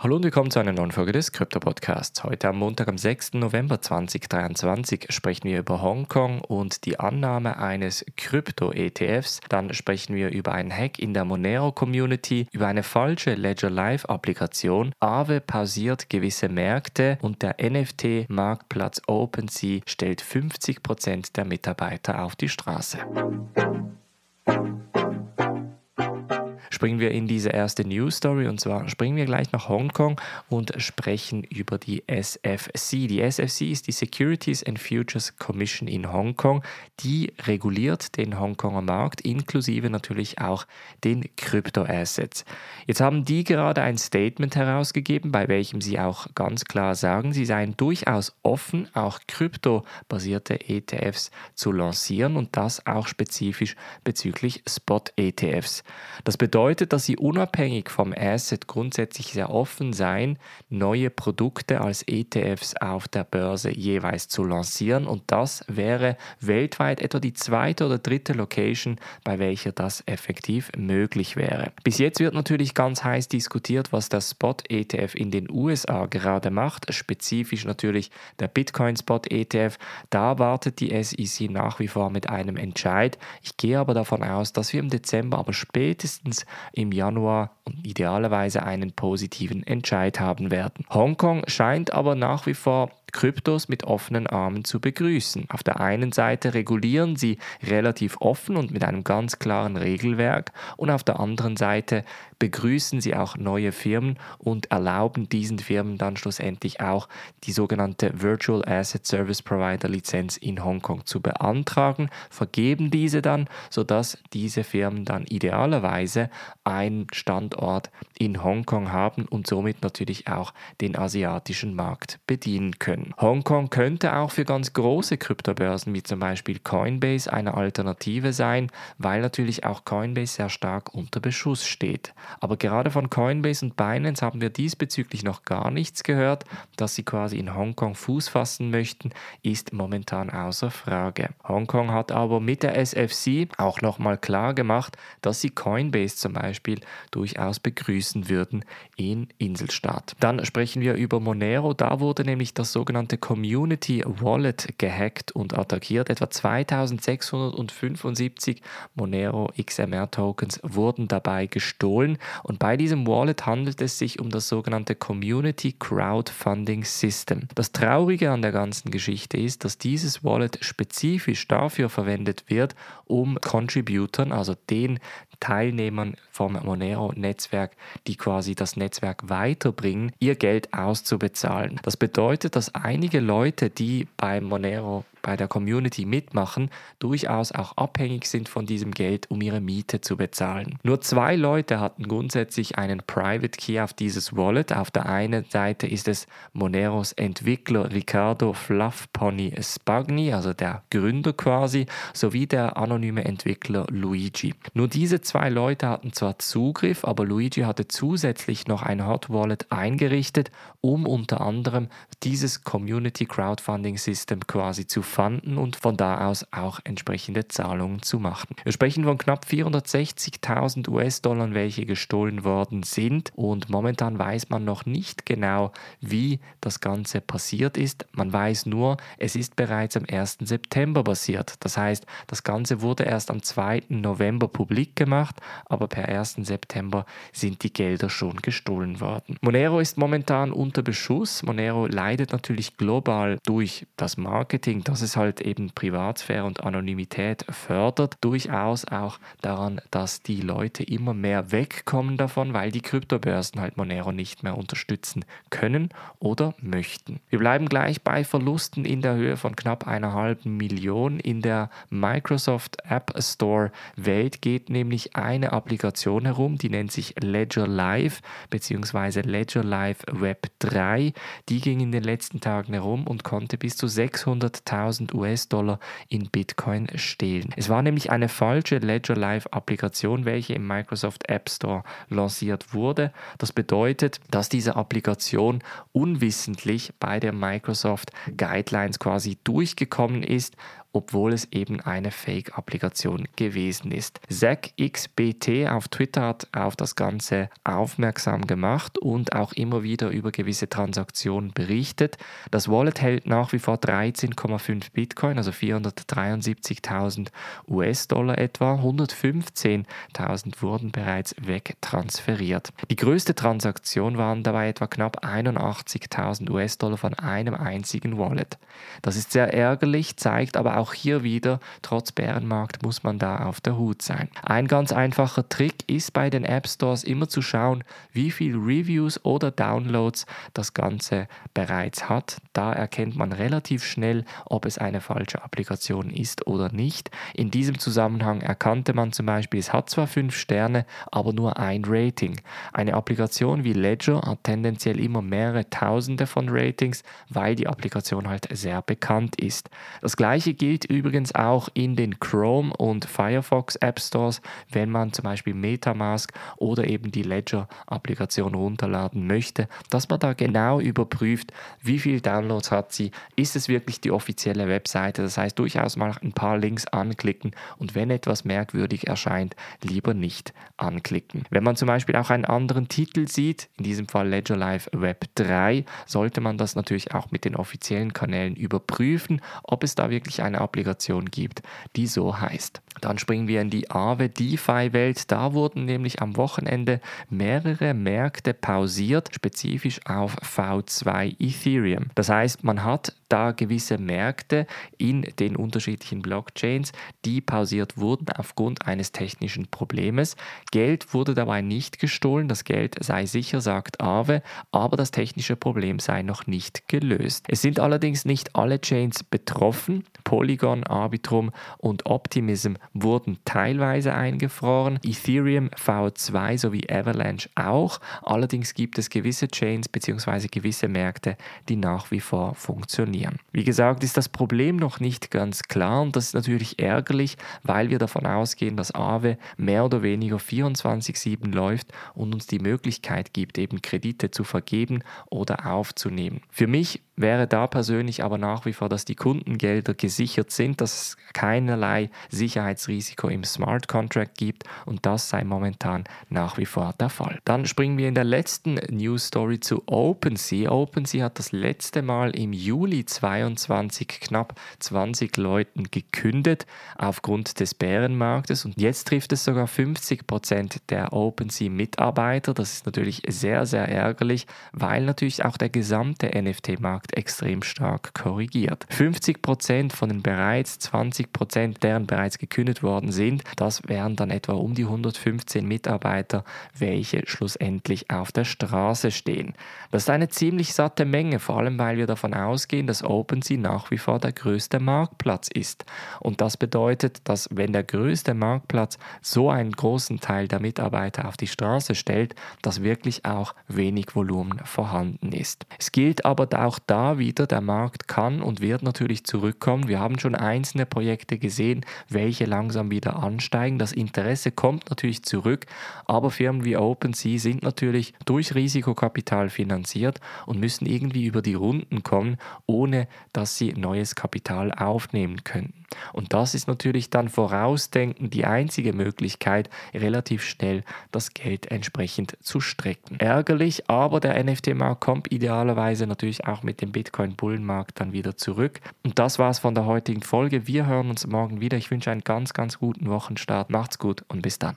Hallo und willkommen zu einer neuen Folge des Krypto Podcasts. Heute am Montag, am 6. November 2023, sprechen wir über Hongkong und die Annahme eines Krypto-ETFs. Dann sprechen wir über einen Hack in der Monero-Community, über eine falsche Ledger Live-Applikation. Aave pausiert gewisse Märkte und der NFT-Marktplatz OpenSea stellt 50% der Mitarbeiter auf die Straße springen wir in diese erste News Story und zwar springen wir gleich nach Hongkong und sprechen über die SFC. Die SFC ist die Securities and Futures Commission in Hongkong. Die reguliert den Hongkonger Markt inklusive natürlich auch den Kryptoassets. Jetzt haben die gerade ein Statement herausgegeben, bei welchem sie auch ganz klar sagen, sie seien durchaus offen, auch kryptobasierte ETFs zu lancieren und das auch spezifisch bezüglich Spot-ETFs. Das bedeutet, bedeutet, dass sie unabhängig vom Asset grundsätzlich sehr offen sein, neue Produkte als ETFs auf der Börse jeweils zu lancieren und das wäre weltweit etwa die zweite oder dritte Location, bei welcher das effektiv möglich wäre. Bis jetzt wird natürlich ganz heiß diskutiert, was der Spot ETF in den USA gerade macht, spezifisch natürlich der Bitcoin Spot ETF. Da wartet die SEC nach wie vor mit einem Entscheid. Ich gehe aber davon aus, dass wir im Dezember, aber spätestens im Januar und idealerweise einen positiven Entscheid haben werden. Hongkong scheint aber nach wie vor Kryptos mit offenen Armen zu begrüßen. Auf der einen Seite regulieren sie relativ offen und mit einem ganz klaren Regelwerk und auf der anderen Seite begrüßen sie auch neue Firmen und erlauben diesen Firmen dann schlussendlich auch die sogenannte Virtual Asset Service Provider Lizenz in Hongkong zu beantragen, vergeben diese dann, sodass diese Firmen dann idealerweise einen Standort in Hongkong haben und somit natürlich auch den asiatischen Markt bedienen können können. Hongkong könnte auch für ganz große Kryptobörsen wie zum Beispiel Coinbase eine Alternative sein, weil natürlich auch Coinbase sehr stark unter Beschuss steht. Aber gerade von Coinbase und Binance haben wir diesbezüglich noch gar nichts gehört. Dass sie quasi in Hongkong Fuß fassen möchten, ist momentan außer Frage. Hongkong hat aber mit der SFC auch nochmal klar gemacht, dass sie Coinbase zum Beispiel durchaus begrüßen würden in Inselstaat. Dann sprechen wir über Monero. Da wurde nämlich das sogenannte sogenannte Community Wallet gehackt und attackiert. Etwa 2675 Monero XMR Tokens wurden dabei gestohlen und bei diesem Wallet handelt es sich um das sogenannte Community Crowdfunding System. Das Traurige an der ganzen Geschichte ist, dass dieses Wallet spezifisch dafür verwendet wird, um Contributern, also den Teilnehmern vom Monero-Netzwerk, die quasi das Netzwerk weiterbringen, ihr Geld auszubezahlen. Das bedeutet, dass einige Leute, die bei Monero bei der Community mitmachen, durchaus auch abhängig sind von diesem Geld, um ihre Miete zu bezahlen. Nur zwei Leute hatten grundsätzlich einen Private Key auf dieses Wallet. Auf der einen Seite ist es Moneros Entwickler Ricardo Fluffpony Spagni, also der Gründer quasi, sowie der anonyme Entwickler Luigi. Nur diese zwei Leute hatten zwar Zugriff, aber Luigi hatte zusätzlich noch ein Hot Wallet eingerichtet, um unter anderem dieses Community Crowdfunding System quasi zu fanden und von da aus auch entsprechende Zahlungen zu machen. Wir sprechen von knapp 460.000 US-Dollar, welche gestohlen worden sind und momentan weiß man noch nicht genau, wie das Ganze passiert ist. Man weiß nur, es ist bereits am 1. September passiert. Das heißt, das Ganze wurde erst am 2. November publik gemacht, aber per 1. September sind die Gelder schon gestohlen worden. Monero ist momentan unter Beschuss. Monero leidet natürlich global durch das Marketing, das dass es halt eben Privatsphäre und Anonymität fördert, durchaus auch daran, dass die Leute immer mehr wegkommen davon, weil die Kryptobörsen halt Monero nicht mehr unterstützen können oder möchten. Wir bleiben gleich bei Verlusten in der Höhe von knapp einer halben Million. In der Microsoft App Store Welt geht nämlich eine Applikation herum, die nennt sich Ledger Live bzw. Ledger Live Web 3. Die ging in den letzten Tagen herum und konnte bis zu 600.000 1000 US-Dollar in Bitcoin stehlen. Es war nämlich eine falsche Ledger Live-Applikation, welche im Microsoft App Store lanciert wurde. Das bedeutet, dass diese Applikation unwissentlich bei der Microsoft Guidelines quasi durchgekommen ist obwohl es eben eine Fake-Applikation gewesen ist. ZachXBT auf Twitter hat auf das Ganze aufmerksam gemacht und auch immer wieder über gewisse Transaktionen berichtet. Das Wallet hält nach wie vor 13,5 Bitcoin, also 473.000 US-Dollar etwa. 115.000 wurden bereits wegtransferiert. Die größte Transaktion waren dabei etwa knapp 81.000 US-Dollar von einem einzigen Wallet. Das ist sehr ärgerlich, zeigt aber auch hier wieder, trotz Bärenmarkt muss man da auf der Hut sein. Ein ganz einfacher Trick ist bei den App Stores immer zu schauen, wie viel Reviews oder Downloads das Ganze bereits hat. Da erkennt man relativ schnell, ob es eine falsche Applikation ist oder nicht. In diesem Zusammenhang erkannte man zum Beispiel, es hat zwar 5 Sterne, aber nur ein Rating. Eine Applikation wie Ledger hat tendenziell immer mehrere Tausende von Ratings, weil die Applikation halt sehr bekannt ist. Das gleiche gilt übrigens auch in den Chrome und Firefox App Stores, wenn man zum Beispiel Metamask oder eben die Ledger-Applikation runterladen möchte, dass man da genau überprüft, wie viele Downloads hat sie, ist es wirklich die offizielle Webseite, das heißt durchaus mal ein paar Links anklicken und wenn etwas merkwürdig erscheint, lieber nicht anklicken. Wenn man zum Beispiel auch einen anderen Titel sieht, in diesem Fall Ledger Live Web 3, sollte man das natürlich auch mit den offiziellen Kanälen überprüfen, ob es da wirklich eine Applikation gibt, die so heißt. Dann springen wir in die Aave DeFi Welt. Da wurden nämlich am Wochenende mehrere Märkte pausiert, spezifisch auf V2 Ethereum. Das heißt, man hat da gewisse Märkte in den unterschiedlichen Blockchains, die pausiert wurden aufgrund eines technischen Problems. Geld wurde dabei nicht gestohlen, das Geld sei sicher, sagt Aave, aber das technische Problem sei noch nicht gelöst. Es sind allerdings nicht alle Chains betroffen. Polygon, Arbitrum und Optimism wurden teilweise eingefroren, Ethereum, V2 sowie Avalanche auch. Allerdings gibt es gewisse Chains bzw. gewisse Märkte, die nach wie vor funktionieren. Wie gesagt, ist das Problem noch nicht ganz klar und das ist natürlich ärgerlich, weil wir davon ausgehen, dass Aave mehr oder weniger 24/7 läuft und uns die Möglichkeit gibt, eben Kredite zu vergeben oder aufzunehmen. Für mich wäre da persönlich aber nach wie vor, dass die Kundengelder gesichert sind, dass es keinerlei Sicherheitsrisiko im Smart Contract gibt und das sei momentan nach wie vor der Fall. Dann springen wir in der letzten News Story zu OpenSea. OpenSea hat das letzte Mal im Juli 22 knapp 20 Leuten gekündigt aufgrund des Bärenmarktes und jetzt trifft es sogar 50 Prozent der OpenSea Mitarbeiter. Das ist natürlich sehr, sehr ärgerlich, weil natürlich auch der gesamte NFT-Markt Markt extrem stark korrigiert. 50 Prozent von den bereits 20 Prozent, deren bereits gekündigt worden sind, das wären dann etwa um die 115 Mitarbeiter, welche schlussendlich auf der Straße stehen. Das ist eine ziemlich satte Menge, vor allem weil wir davon ausgehen, dass OpenSea nach wie vor der größte Marktplatz ist. Und das bedeutet, dass wenn der größte Marktplatz so einen großen Teil der Mitarbeiter auf die Straße stellt, dass wirklich auch wenig Volumen vorhanden ist. Es gilt aber auch da, wieder, der Markt kann und wird natürlich zurückkommen. Wir haben schon einzelne Projekte gesehen, welche langsam wieder ansteigen. Das Interesse kommt natürlich zurück, aber Firmen wie OpenSea sind natürlich durch Risikokapital finanziert und müssen irgendwie über die Runden kommen, ohne dass sie neues Kapital aufnehmen könnten. Und das ist natürlich dann vorausdenken die einzige Möglichkeit, relativ schnell das Geld entsprechend zu strecken. Ärgerlich, aber der NFT-Markt kommt idealerweise natürlich auch mit dem Bitcoin-Bullenmarkt dann wieder zurück. Und das war's von der heutigen Folge. Wir hören uns morgen wieder. Ich wünsche einen ganz, ganz guten Wochenstart. Macht's gut und bis dann.